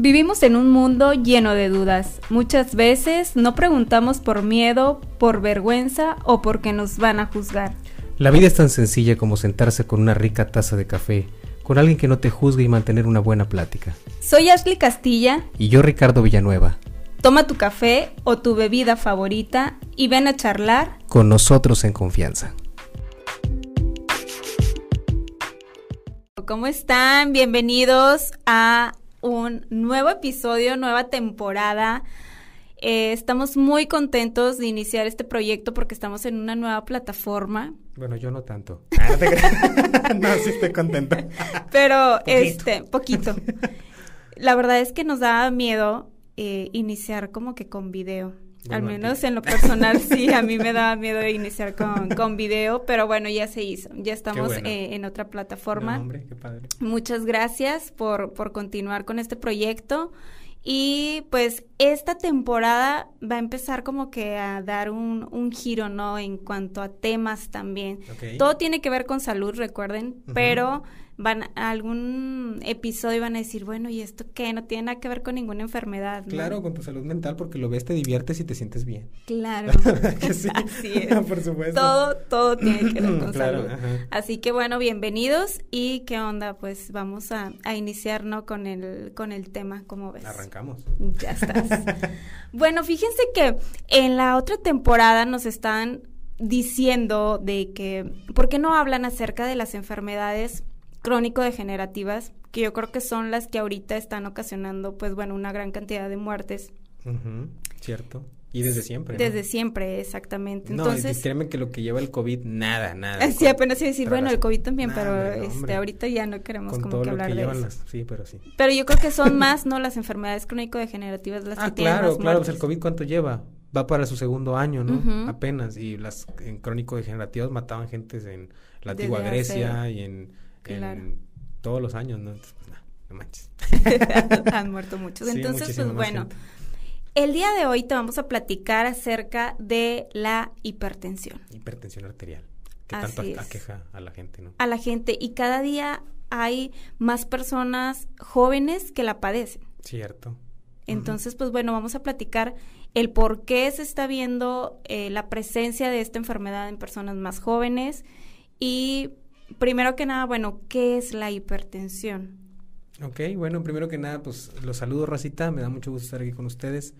Vivimos en un mundo lleno de dudas. Muchas veces no preguntamos por miedo, por vergüenza o porque nos van a juzgar. La vida es tan sencilla como sentarse con una rica taza de café, con alguien que no te juzgue y mantener una buena plática. Soy Ashley Castilla. Y yo Ricardo Villanueva. Toma tu café o tu bebida favorita y ven a charlar con nosotros en confianza. ¿Cómo están? Bienvenidos a un nuevo episodio, nueva temporada. Eh, estamos muy contentos de iniciar este proyecto porque estamos en una nueva plataforma. Bueno, yo no tanto. Ah, no, sí estoy contento. Pero, este, poquito. La verdad es que nos da miedo eh, iniciar como que con video. Al menos en lo personal sí, a mí me daba miedo de iniciar con, con video, pero bueno, ya se hizo, ya estamos eh, en otra plataforma. Muchas gracias por, por continuar con este proyecto. Y pues esta temporada va a empezar como que a dar un, un giro, ¿no? En cuanto a temas también. Todo tiene que ver con salud, recuerden, pero van a algún episodio van a decir, bueno, ¿y esto qué? No tiene nada que ver con ninguna enfermedad. Claro, con tu salud mental, porque lo ves, te diviertes y te sientes bien. Claro. Así es. Por supuesto. Todo, todo tiene que ver con salud. Así que bueno, bienvenidos y qué onda, pues vamos a, a iniciar, ¿no? Con el, con el tema, ¿cómo ves? Arrancamos. Ya estás. bueno, fíjense que en la otra temporada nos están diciendo de que, ¿por qué no hablan acerca de las enfermedades crónico-degenerativas, que yo creo que son las que ahorita están ocasionando, pues bueno, una gran cantidad de muertes. cierto. Y desde siempre. Desde siempre, exactamente. No, Entonces, créeme que lo que lleva el COVID, nada, nada. Sí, apenas iba a decir, bueno, el COVID también, pero este, ahorita ya no queremos como que hablar de eso. sí, pero sí. Pero yo creo que son más, ¿no? Las enfermedades crónico-degenerativas las ah, que tienen claro, claro, pues el COVID ¿cuánto lleva? Va para su segundo año, ¿no? Apenas. Y las en crónico-degenerativas mataban gentes en la antigua Grecia y en en todos los años, ¿no? Entonces, pues, no, manches. Han muerto muchos. Entonces, pues bueno, el día de hoy te vamos a platicar acerca de la hipertensión. Hipertensión arterial. Que tanto aqueja a la gente, ¿no? A la gente. Y cada día hay más personas jóvenes que la padecen. Cierto. Entonces, pues bueno, vamos a platicar el por qué se está viendo eh, la presencia de esta enfermedad en personas más jóvenes y primero que nada, bueno, ¿qué es la hipertensión? Ok, bueno, primero que nada, pues los saludo, Racita, me da mucho gusto estar aquí con ustedes.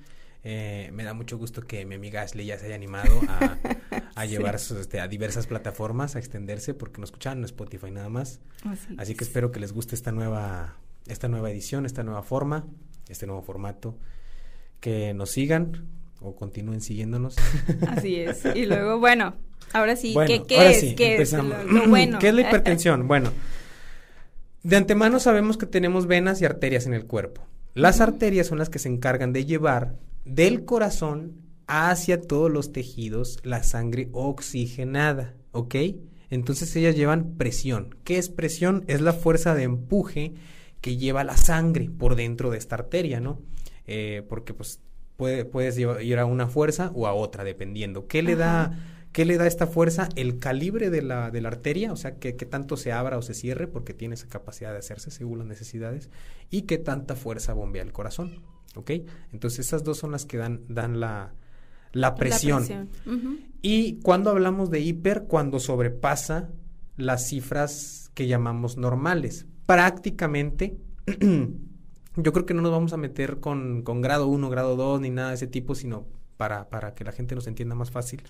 Eh, me da mucho gusto que mi amiga Ashley ya se haya animado a, a llevar este, a diversas plataformas, a extenderse, porque nos escuchan en Spotify nada más. Así, que espero que les guste esta nueva, esta nueva edición, esta nueva forma, este nuevo formato. Que nos sigan o continúen siguiéndonos. Así es. Y luego, bueno, Ahora sí, ¿qué, es? ¿Qué es lo, bueno? ¿Qué es la hipertensión? bueno, de antemano sabemos que tenemos venas y arterias en el cuerpo. Las arterias son las que se encargan de llevar del corazón hacia todos los tejidos la sangre oxigenada, ¿ok? Entonces ellas llevan presión. ¿Qué es presión? Es la fuerza de empuje que lleva la sangre por dentro de esta arteria, ¿no? Eh, porque pues puede, puedes ir a una fuerza o a otra, dependiendo. ¿Qué le da ¿Qué le da esta fuerza? El calibre de la, de la arteria, o sea, que, tanto se abra o se cierre, porque tiene esa capacidad de hacerse según las necesidades, y qué tanta fuerza bombea el corazón. ¿Ok? Entonces, esas dos son las que dan, dan la, la presión. Y cuando hablamos de hiper, cuando sobrepasa las cifras que llamamos normales. Prácticamente, yo creo que no nos vamos a meter con, con grado 1, grado 2, ni nada de ese tipo, sino para, para que la gente nos entienda más fácil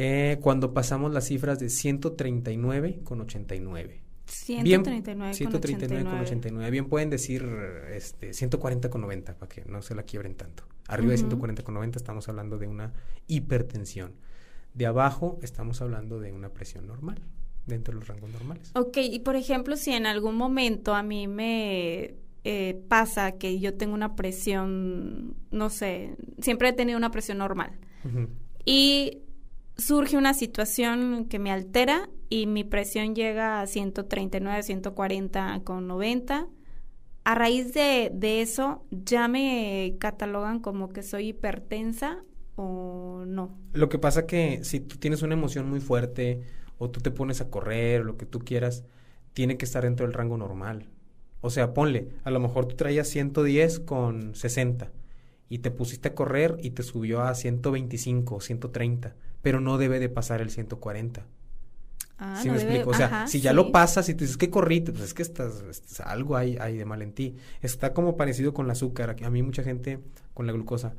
eh, cuando pasamos las cifras de 139 con 89. 139, 139 con 89. Bien pueden decir este, 140 con 90 para que no se la quiebren tanto. Arriba de 140 con 90 estamos hablando de una hipertensión. De abajo estamos hablando de una presión normal, dentro de los rangos normales. Ok, y por ejemplo, si en algún momento a mí me eh, pasa que yo tengo una presión, no sé, siempre he tenido una presión normal. Y surge una situación que me altera y mi presión llega a 139, 140 con 90. A raíz de, de eso, ¿ya me catalogan como que soy hipertensa o no? Lo que pasa que si tú tienes una emoción muy fuerte o tú te pones a correr o lo que tú quieras, tiene que estar dentro del rango normal. O sea, ponle, a lo mejor tú traías 110 con 60 y te pusiste a correr y te subió a 125 o 130, pero no debe de pasar el 140. Ah, ¿Sí no me debe- explico? O sea, ajá, si ya sí. lo pasas y tú dices que corriste, pues es que estás, estás- algo hay, hay de mal en ti. Está como parecido con el azúcar. A mí mucha gente, con la glucosa,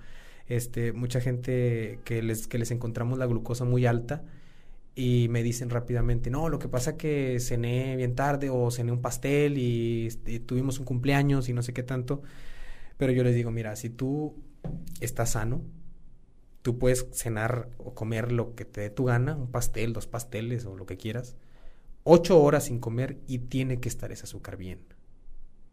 este, mucha gente que les, que les encontramos la glucosa muy alta y me dicen rápidamente, no, lo que pasa que cené bien tarde o cené un pastel y, este, tuvimos un cumpleaños y no sé qué tanto. Pero yo les digo, mira, si tú estás sano, tú puedes cenar o comer lo que te dé tu gana, un pastel, dos pasteles o lo que quieras, ocho horas sin comer y tiene que estar ese azúcar bien.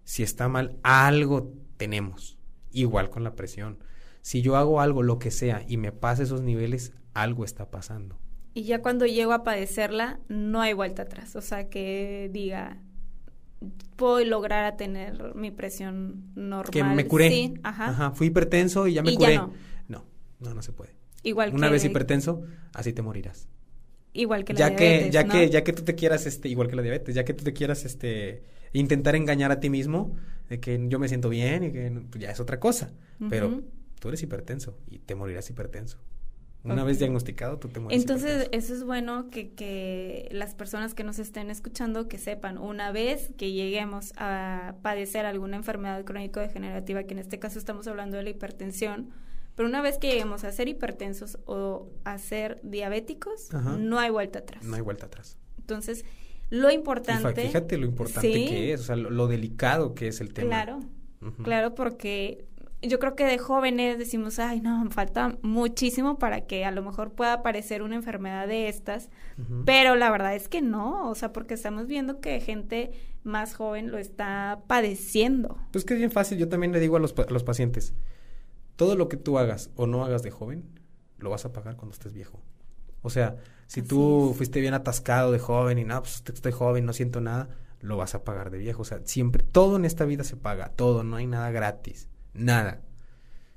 Si está mal, algo tenemos. Igual con la presión. Si yo hago algo, lo que sea, y me pasa esos niveles, algo está pasando. Y ya cuando llego a padecerla, no hay vuelta atrás. O sea, que diga, puedo lograr a tener mi presión normal. Que me curé. Sí, ajá. Fui hipertenso y ya me Y ya curé. no. no, no, no se puede. Igual Una que, vez hipertenso, así te morirás. igual que la ya que diabetes, ya ¿no? que ya que tú te quieras este igual que la diabetes ya que tú te quieras este intentar engañar a ti mismo de que yo me siento bien y que pues ya es otra cosa pero tú eres hipertenso y te morirás hipertenso una vez diagnosticado tú te mueres Entonces, eso es bueno que, que las personas que nos estén escuchando que sepan, una vez que lleguemos a padecer alguna enfermedad crónico-degenerativa, que en este caso estamos hablando de la hipertensión, pero una vez que lleguemos a ser hipertensos o a ser diabéticos, Ajá. no hay vuelta atrás. no hay vuelta atrás Entonces, lo importante... fíjate lo importante Sí. que es o sea lo, lo delicado que es el tema Claro, claro, porque yo creo que de jóvenes decimos, ay, no, me falta muchísimo para que a lo mejor pueda aparecer una enfermedad de estas, pero la verdad es que no, o sea, porque estamos viendo que gente más joven lo está padeciendo. Pues que es bien fácil, yo también le digo a los, a los pacientes, todo lo que tú hagas o no hagas de joven, lo vas a pagar cuando estés viejo. O sea, si Así tú es. fuiste bien atascado de joven y no, pues estoy joven, no siento nada, lo vas a pagar de viejo. O sea, siempre, todo en esta vida se paga, todo, no hay nada gratis, nada.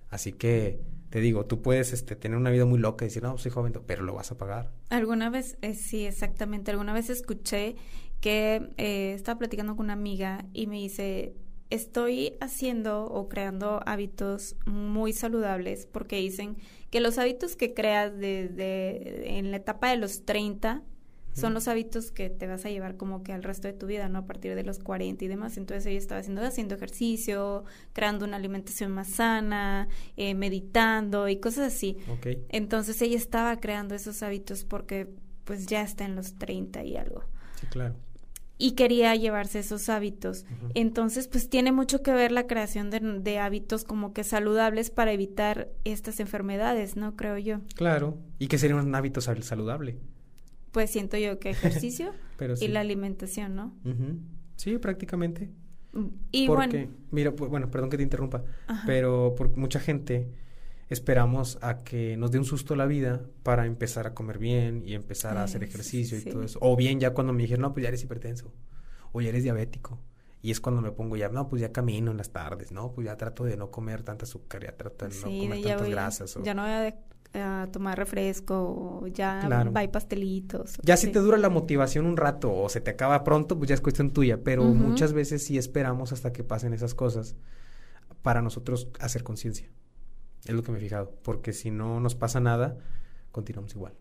Así que, te digo, tú puedes este, tener una vida muy loca y decir, no, soy joven, pero lo vas a pagar. Alguna vez, eh, sí, exactamente, alguna vez escuché que eh, estaba platicando con una amiga y me dice, estoy haciendo o creando hábitos muy saludables porque dicen que los hábitos que creas desde en la etapa de los 30 son los hábitos que te vas a llevar como que al resto de tu vida, ¿no? A partir de los 40 y demás. Entonces ella estaba haciendo, haciendo ejercicio, creando una alimentación más sana, eh, meditando y cosas así. Entonces ella estaba creando esos hábitos porque pues ya está en los 30 y algo. Sí, claro. Y quería llevarse esos hábitos. Entonces pues tiene mucho que ver la creación de, de hábitos como que saludables para evitar estas enfermedades, ¿no? Creo yo. Claro. ¿Y qué sería un hábito sal- saludable? Pues siento yo que ejercicio Pero sí. y la alimentación, ¿no? Sí, prácticamente. Y porque, bueno, mira, bueno, perdón que te interrumpa, Ajá. pero por mucha gente esperamos a que nos dé un susto la vida para empezar a comer bien y empezar a hacer ejercicio y sí. todo eso. O bien ya cuando me dijeron, no, pues ya eres hipertenso, o ya eres diabético. Y es cuando me pongo ya, no, pues ya camino en las tardes, no, pues ya trato de no comer tanta azúcar, ya trato de no comer tantas voy, grasas. o- ya no voy a, a tomar refresco, o ya Claro. va y pastelitos. Ya si sí. te dura la motivación un rato o se te acaba pronto, pues ya es cuestión tuya, pero Ujú. muchas veces sí esperamos hasta que pasen esas cosas para nosotros hacer conciencia. Es lo que me he fijado, porque si no nos pasa nada, continuamos igual.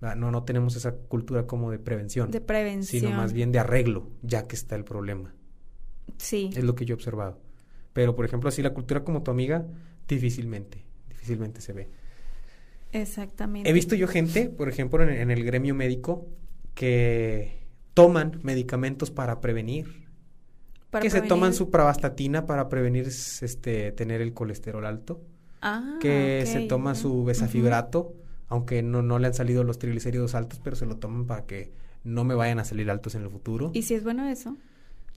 Ah, No, no tenemos esa cultura como de prevención, De prevención. sino más bien de arreglo, ya que está el problema. Sí. Es lo que yo he observado. Pero, por ejemplo, así la cultura como tu amiga, difícilmente, difícilmente se ve. Exactamente. He visto yo gente, por ejemplo, en, en el gremio médico, que toman medicamentos para prevenir. Para que se toman su pravastatina para prevenir este, tener el colesterol alto. Ah, que se toma su besafibrato, aunque no, no le han salido los triglicéridos altos, pero se lo toman para que no me vayan a salir altos en el futuro. ¿Y si es bueno eso?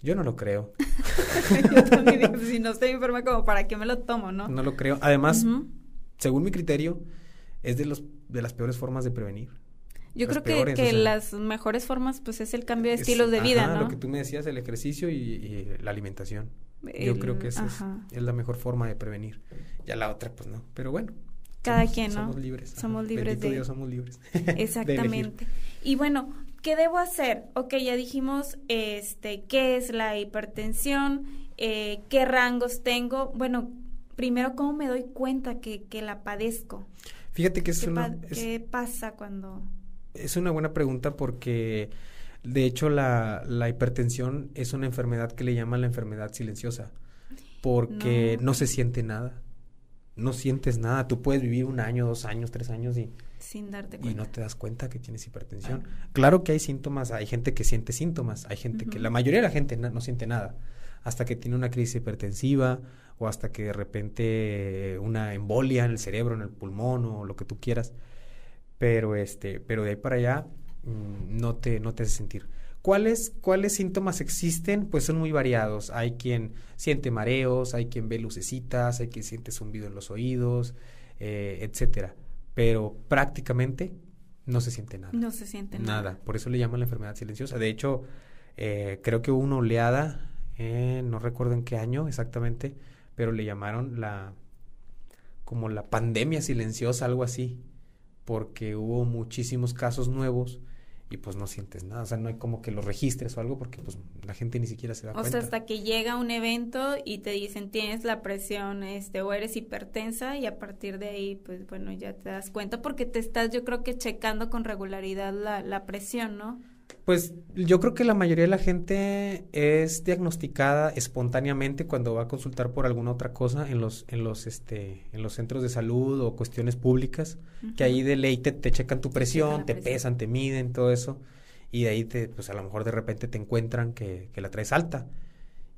Yo no lo creo. Yo también digo, si no estoy enferma, como para qué me lo tomo, ¿no? No lo creo. Además, según mi criterio, es de los de las peores formas de prevenir. Yo las creo que, peores, o que sea, las mejores formas, pues, es el cambio de Es- estilos de vida, ajá, ¿no? Lo que tú me decías, el ejercicio y, y la alimentación. Yo creo que esa es, es la mejor forma de prevenir. Ya la otra, pues no. Pero bueno. Cada somos- quien, ¿no? Somos libres. ajá. Somos libres Bendito de- Dios, somos libres. de. Exactamente. Y bueno, ¿qué debo hacer? Ok, ya dijimos, este, ¿qué es la hipertensión? Eh, ¿Qué rangos tengo? Bueno, primero, ¿cómo me doy cuenta que, que la padezco? Fíjate que es ¿Qué, una... pa- qué pasa cuando...? Es una buena pregunta porque, de hecho, la, la hipertensión es una enfermedad que le llaman la enfermedad silenciosa, porque no. No. se siente nada. No sientes nada. Tú puedes vivir un año, dos años, tres años y, Sin darte y cuenta. no te das cuenta que tienes hipertensión. Claro que hay síntomas, hay gente que siente síntomas, hay gente que, la mayoría de la gente na- no siente nada, hasta que tiene una crisis hipertensiva o hasta que de repente eh, una embolia en el cerebro, en el pulmón o lo que tú quieras. Pero este, pero de ahí para allá mm, no te, no te hace sentir. ¿Cuáles, ¿Cuáles síntomas existen? Pues son muy variados. Hay quien siente mareos, hay quien ve lucecitas, hay quien siente zumbido en los oídos, eh, etcétera. Pero prácticamente no se siente nada. No se siente nada. Nada. Por eso le llaman la enfermedad silenciosa. De hecho, eh, creo que hubo una oleada, eh, no recuerdo en qué año exactamente, pero le llamaron la como la pandemia silenciosa, algo así, porque hubo muchísimos casos nuevos y pues no sientes nada, o sea, no hay como que los registres o algo porque pues la gente ni siquiera se da O cuenta. sea, hasta que llega un evento y te dicen tienes la presión este o eres hipertensa y a partir de ahí pues bueno ya te das cuenta porque te estás yo creo que checando con regularidad la, la presión, ¿no? Pues yo creo que la mayoría de la gente es diagnosticada espontáneamente cuando va a consultar por alguna otra cosa en los en los este en los centros de salud o cuestiones públicas, que ahí de ley te, te checan tu presión, te pesan, te miden, todo eso, y de ahí te pues a lo mejor de repente te encuentran que, que la traes alta.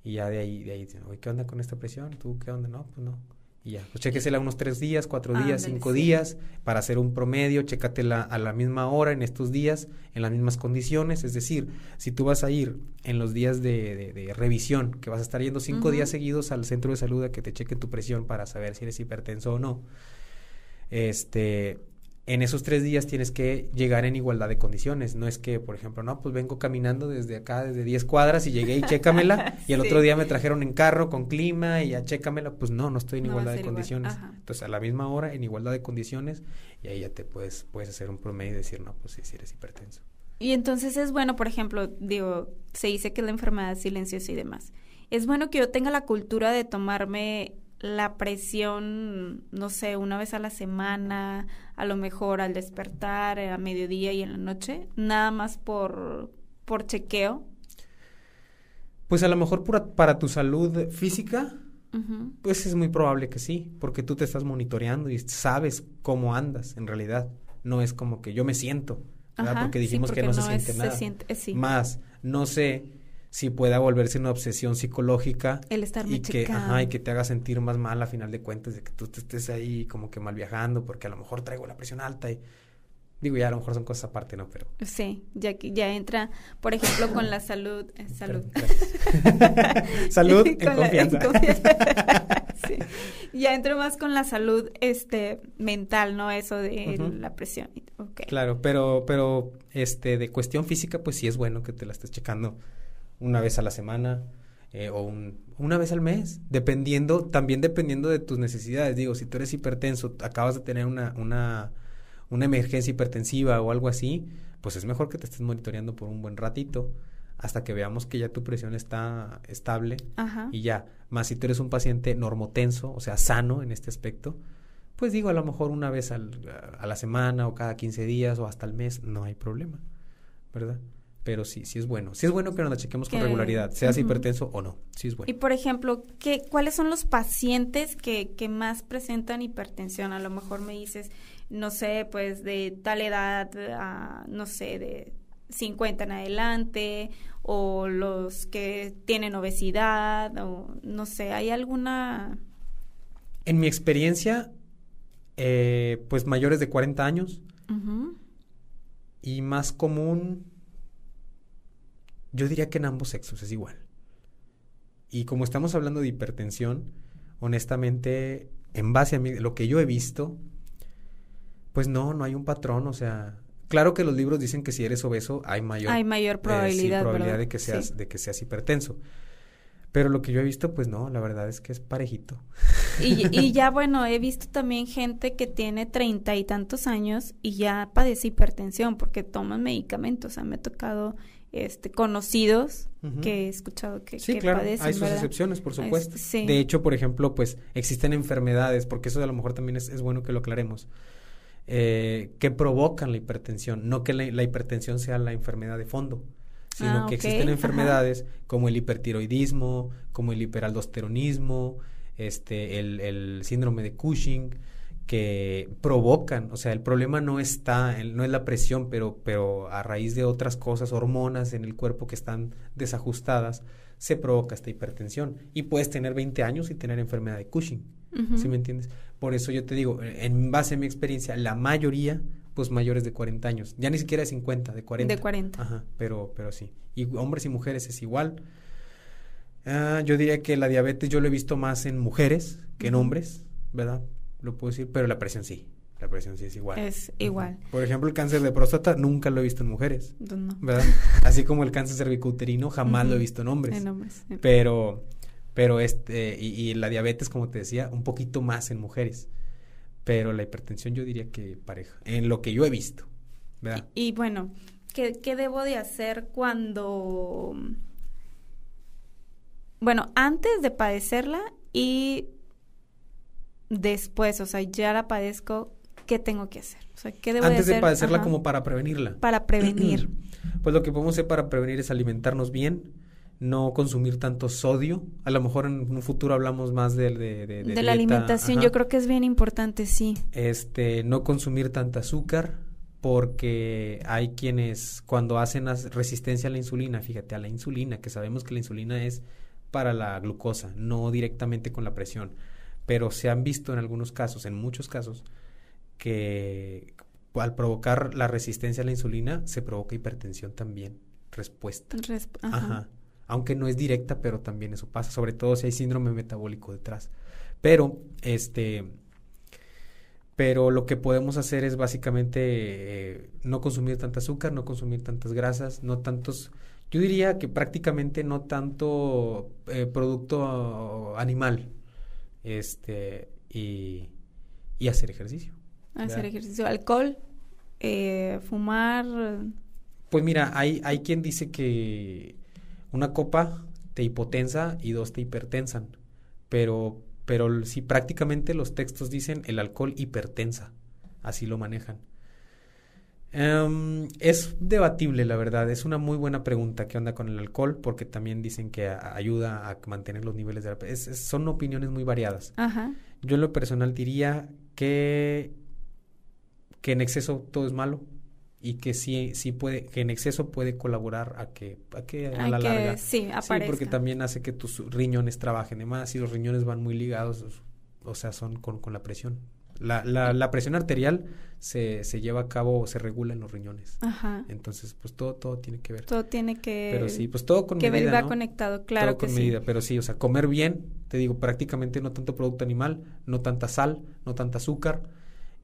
Y ya de ahí, de ahí, dicen, oye, ¿qué onda con esta presión? ¿Tú qué onda? No, pues no. Y ya, pues chéquesela unos tres días, cuatro días, cinco sí. días, para hacer un promedio, chécatela a la misma hora en estos días, en las mismas condiciones. Es decir, si tú vas a ir en los días de, de- de revisión, que vas a estar yendo cinco días seguidos al centro de salud a que te chequen tu presión para saber si eres hipertenso o no, este, en esos tres días tienes que llegar en igualdad de condiciones. No es que, por ejemplo, no, pues vengo caminando desde acá, desde 10 cuadras y llegué y chécamela. y el otro día me trajeron en carro con clima y ya chécamela. Pues no, no estoy en No igualdad de igual, condiciones. Entonces, a la misma hora, en igualdad de condiciones, y ahí ya te puedes, puedes hacer un promedio y decir, no, pues sí, sí eres hipertenso. Y entonces es bueno, por ejemplo, digo, se dice que es la enfermedad silenciosa y demás. Es bueno que yo tenga la cultura de tomarme la presión, no sé, una vez a la semana, a lo mejor al despertar, a mediodía y en la noche, nada más por, por chequeo. Pues a lo mejor para, para tu salud física, pues es muy probable que sí, porque tú te estás monitoreando y sabes cómo andas en realidad. No es como que yo me siento, porque sí, dijimos que no, se siente es- se nada. siente- eh, sí. Más, no sé si pueda volverse una obsesión psicológica El estarme y que, ajá, y que te haga sentir más mal a final de cuentas de que tú te estés ahí como que mal viajando porque a lo mejor traigo la presión alta y digo ya a lo mejor son cosas aparte, ¿no? Pero Sí, ya que ya entra, por ejemplo, con la salud, eh, salud. Salud en Con la- confianza. confianza. Sí. Ya entro más con la salud este mental, ¿no? Eso de la presión. Ok. Claro, pero, pero, este, de cuestión física, pues sí es bueno que te la estés checando una vez a la semana eh, o un- una vez al mes, dependiendo, también dependiendo de tus necesidades. Digo, si tú eres hipertenso, acabas de tener una, una, una emergencia hipertensiva o algo así, pues es mejor que te estés monitoreando por un buen ratito hasta que veamos que ya tu presión está estable Ajá. y ya. Más si tú eres un paciente normotenso, o sea, sano en este aspecto, pues digo, a lo mejor una vez al- a la semana o cada 15 días o hasta el mes, no hay problema, ¿verdad? Pero sí, sí es bueno. Sí es bueno que nos la chequemos con regularidad, seas Ujú. hipertenso o no. Sí es bueno. Y por ejemplo, ¿qué, ¿cuáles son los pacientes que, que más presentan hipertensión? A lo mejor me dices, no sé, pues de tal edad, a, no sé, de 50 en adelante, o los que tienen obesidad, o no sé, ¿hay alguna...? En mi experiencia, eh, pues mayores de 40 años y más común, yo diría que en ambos sexos es igual. Y como estamos hablando de hipertensión, honestamente, en base a mí- lo que yo he visto, pues no, no hay un patrón, o sea, claro que los libros dicen que si eres obeso hay mayor, Hay mayor eh, sí, probabilidad, de que seas, Sí. de que seas hipertenso. Pero lo que yo he visto, pues no, la verdad es que es parejito. Y, y ya, bueno, he visto también gente que tiene treinta y tantos años y ya padece hipertensión porque toman medicamentos. O sea, me ha tocado este, conocidos que he escuchado que, sí, claro, hay sus excepciones, por supuesto. De hecho, por ejemplo, pues existen enfermedades, porque eso a lo mejor también es, es bueno que lo aclaremos, eh, que provocan la hipertensión, no que la, hipertensión sea la enfermedad de fondo, sino ah, que existen enfermedades como el hipertiroidismo, como el hiperaldosteronismo, este, el, el síndrome de Cushing, que provocan, o sea, el problema no está, no es la presión, pero, pero a raíz de otras cosas, hormonas en el cuerpo que están desajustadas, se provoca esta hipertensión. Y puedes tener 20 años y tener enfermedad de Cushing, ¿sí me entiendes? Por eso yo te digo, en base a mi experiencia, la mayoría, pues mayores de 40 años, ya ni siquiera de 50, de 40. De 40. Ajá, pero, pero sí. Y hombres y mujeres es igual. Ah, yo diría que la diabetes yo lo he visto más en mujeres que en hombres, ¿verdad? Lo puedo decir, pero la presión sí. La presión sí es igual. Es igual. Por ejemplo, el cáncer de próstata nunca lo he visto en mujeres. No. ¿Verdad? Así como el cáncer cervicouterino jamás lo he visto en hombres. En hombres. Pero, pero este, y, la diabetes, como te decía, un poquito más en mujeres. Pero la hipertensión yo diría que pareja, en lo que yo he visto. ¿verdad? Y, bueno, ¿qué, ¿qué debo de hacer cuando... Bueno, antes de padecerla y después, o sea, ya la padezco, ¿qué tengo que hacer? O sea, ¿qué debo Antes de, padecerla como para prevenirla. Para prevenir. pues lo que podemos hacer para prevenir es alimentarnos bien, no consumir tanto sodio. A lo mejor en un futuro hablamos más de, de, de, de la alimentación. Yo creo que es bien importante, sí. Este, no consumir tanta azúcar porque hay quienes cuando hacen resistencia a la insulina, fíjate, a la insulina, que sabemos que la insulina es para la glucosa, no directamente con la presión pero se han visto en algunos casos, en muchos casos, que al provocar la resistencia a la insulina se provoca hipertensión también, respuesta. ajá. Aunque no es directa, pero también eso pasa, sobre todo si hay síndrome metabólico detrás. Pero, este, pero lo que podemos hacer es básicamente eh, no consumir tanta azúcar, no consumir tantas grasas, no tantos, yo diría que prácticamente no tanto eh, producto animal, este, y, y hacer ejercicio. Hacer ejercicio, alcohol, eh, fumar. Pues mira, hay, hay quien dice que una copa te hipotensa y dos te hipertensan, pero, pero si prácticamente los textos dicen el alcohol hipertensa, así lo manejan. Em, es debatible, la verdad. Es una muy buena pregunta. ¿Qué onda con el alcohol? Porque también dicen que ayuda a mantener los niveles de... Es, son opiniones muy variadas. Yo en lo personal diría que, que en exceso todo es malo y que sí, sí puede, que en exceso puede colaborar a que a, que a, la larga. Sí, aparezca. sí, porque también hace que tus riñones trabajen de más y los riñones van muy ligados, o sea, son con, con la presión. La, la, la, presión arterial se, se lleva a cabo o se regula en los riñones. Ajá. Entonces, pues todo, todo tiene que ver. Todo tiene que... Pero sí, pues todo con medida, Que va conectado, claro todo con medida, pero sí, o sea, comer bien, te digo, prácticamente no tanto producto animal, no tanta sal, no tanta azúcar,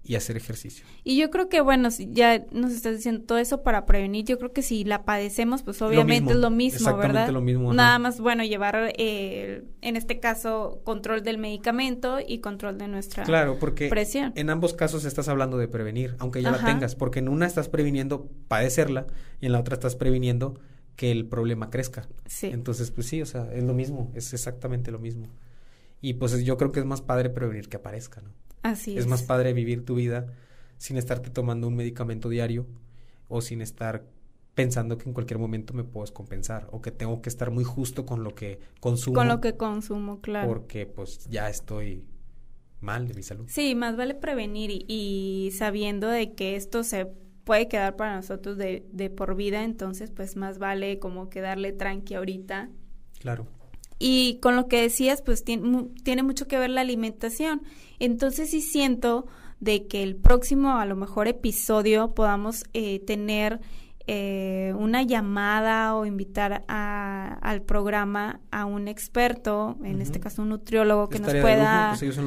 y hacer ejercicio. Y yo creo que, bueno, si ya nos estás diciendo todo eso para prevenir, yo creo que si la padecemos, pues obviamente es lo mismo, exactamente lo mismo. Nada más, bueno, llevar, eh, en este caso, control del medicamento y control de nuestra claro, porque presión. En ambos casos estás hablando de prevenir, aunque ya la tengas, porque en una estás previniendo padecerla y en la otra estás previniendo que el problema crezca. Sí. Entonces, pues sí, o sea, es lo mismo, es exactamente lo mismo. Y pues yo creo que es más padre prevenir que aparezca, ¿no? Así es. Es más padre vivir tu vida sin estarte tomando un medicamento diario o sin estar pensando que en cualquier momento me puedo compensar o que tengo que estar muy justo con lo que consumo. Con lo que consumo, claro. Porque pues ya estoy mal de mi salud. Sí, más vale prevenir y, sabiendo de que esto se puede quedar para nosotros de, de por vida, entonces pues más vale como que darle tranqui ahorita. Claro. Y con lo que decías, pues tiene, tiene mucho que ver la alimentación. Entonces sí siento de que el próximo, a lo mejor, episodio podamos eh, tener eh, una llamada o invitar a, al programa a un experto, en este caso un nutriólogo, que nos pueda pues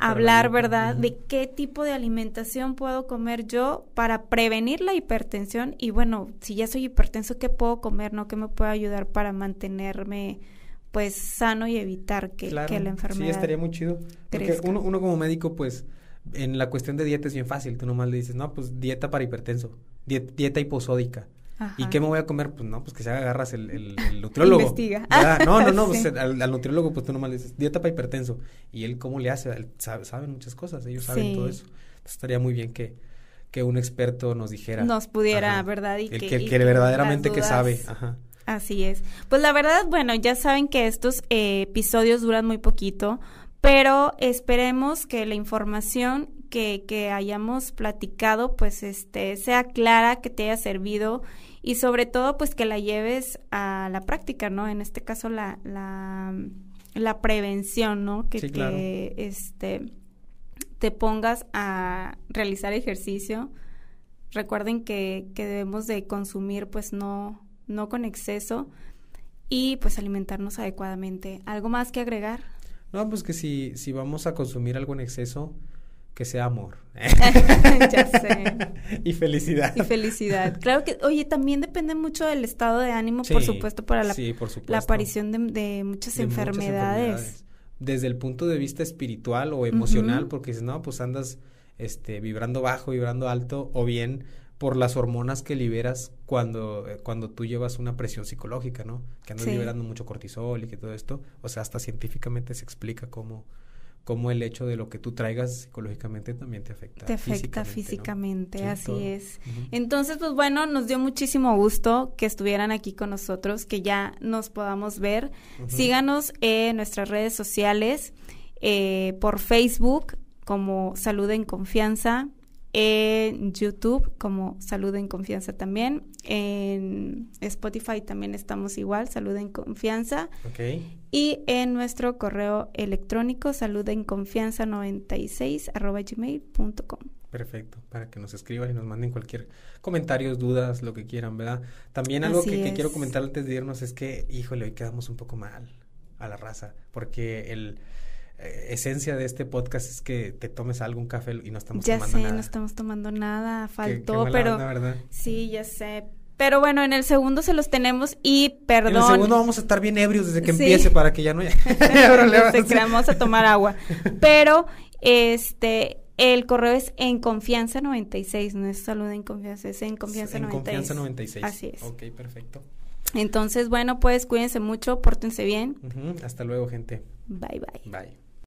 hablar, ¿verdad?, de qué tipo de alimentación puedo comer yo para prevenir la hipertensión y bueno, si ya soy hipertenso, ¿qué puedo comer, no? ¿Qué me puede ayudar para mantenerme pues sano y evitar que, la enfermedad. Sí, estaría muy chido. Porque uno, uno como médico, pues, en la cuestión de dieta es bien fácil. Tú nomás le dices, no, pues dieta para hipertenso, dieta hiposódica. ¿Y qué me voy a comer? Pues no, pues que se haga garras el, el, nutriólogo. Investiga. No, no, no, pues al, nutriólogo pues tú nomás le dices, dieta para hipertenso. Y él, ¿cómo le hace? Él sabe, saben muchas cosas, ellos saben todo eso. Entonces estaría muy bien que, que un experto nos dijera. Nos pudiera, ¿verdad? Y el que, que, verdaderamente que sabe. Ajá. Así es. Pues la verdad, bueno, ya saben que estos eh, episodios duran muy poquito, pero esperemos que la información que, que hayamos platicado, pues, este, sea clara, que te haya servido y sobre todo, pues, que la lleves a la práctica, ¿no? En este caso, la, la, la prevención, ¿no? Que, que este, te pongas a realizar ejercicio. Recuerden que, que debemos de consumir, pues, no no con exceso y pues alimentarnos adecuadamente. ¿Algo más que agregar? No, pues que si, si vamos a consumir algo en exceso, que sea amor. ya sé. y felicidad. Y felicidad. Claro que, oye, también depende mucho del estado de ánimo, por supuesto, para la, la aparición de, muchas, enfermedades. Desde el punto de vista espiritual o emocional, porque si no, pues andas este, vibrando bajo, vibrando alto, o bien por las hormonas que liberas cuando, eh, cuando tú llevas una presión psicológica, ¿no? Que andas liberando mucho cortisol y que todo esto, o sea, hasta científicamente se explica cómo, cómo el hecho de lo que tú traigas psicológicamente también te afecta. Te afecta físicamente, así es. Entonces, pues bueno, nos dio muchísimo gusto que estuvieran aquí con nosotros, que ya nos podamos ver. Síganos en nuestras redes sociales, eh, por Facebook como Salud en Confianza, en YouTube como Salud en Confianza también. En Spotify también estamos igual, Salud en Confianza. Y en nuestro correo electrónico salud en confianza 96 arroba gmail.com. Perfecto, para que nos escriban y nos manden cualquier comentarios, dudas, lo que quieran, ¿verdad? También algo que, que, quiero comentar antes de irnos es que, híjole, hoy quedamos un poco mal a la raza, porque el, esencia de este podcast es que te tomes algún café y no estamos tomando nada. Ya sé, no estamos tomando nada, faltó, pero sí, ya sé. Pero bueno, en el segundo se los tenemos y perdón. En el segundo vamos a estar bien ebrios desde que empiece para que ya no haya. vamos a tomar agua. Pero este el correo es en confianza 96, no es salud en confianza, es en confianza en 96. confianza 96. Así es. Ok, perfecto. Entonces, bueno, pues cuídense mucho, pórtense bien. Hasta luego, gente. Bye bye. Bye.